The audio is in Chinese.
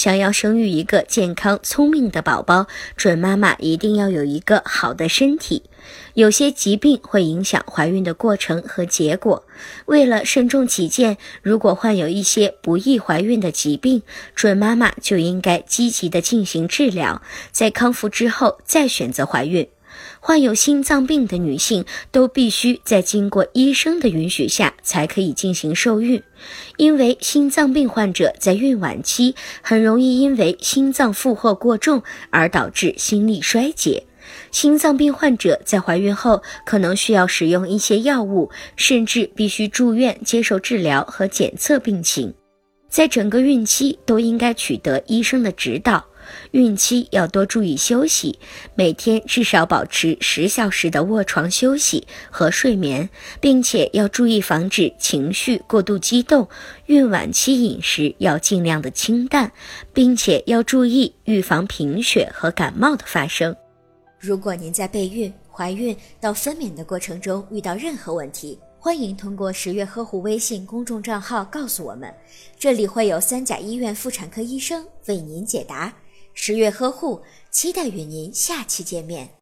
想要生育一个健康聪明的宝宝，准妈妈一定要有一个好的身体。有些疾病会影响怀孕的过程和结果。为了慎重起见，如果患有一些不易怀孕的疾病，准妈妈就应该积极的进行治疗，在康复之后再选择怀孕。患有心脏病的女性都必须在经过医生的允许下才可以进行受孕，因为心脏病患者在孕晚期很容易因为心脏负荷过重而导致心力衰竭。心脏病患者在怀孕后可能需要使用一些药物，甚至必须住院接受治疗和检测病情。在整个孕期都应该取得医生的指导。孕期要多注意休息，每天至少保持十小时的卧床休息和睡眠，并且要注意防止情绪过度激动。孕晚期饮食要尽量的清淡，并且要注意预防贫血和感冒的发生。如果您在备孕、怀孕到分娩的过程中遇到任何问题，欢迎通过十月呵护微信公众账号告诉我们，这里会有三甲医院妇产科医生为您解答。十月呵护，期待与您下期见面。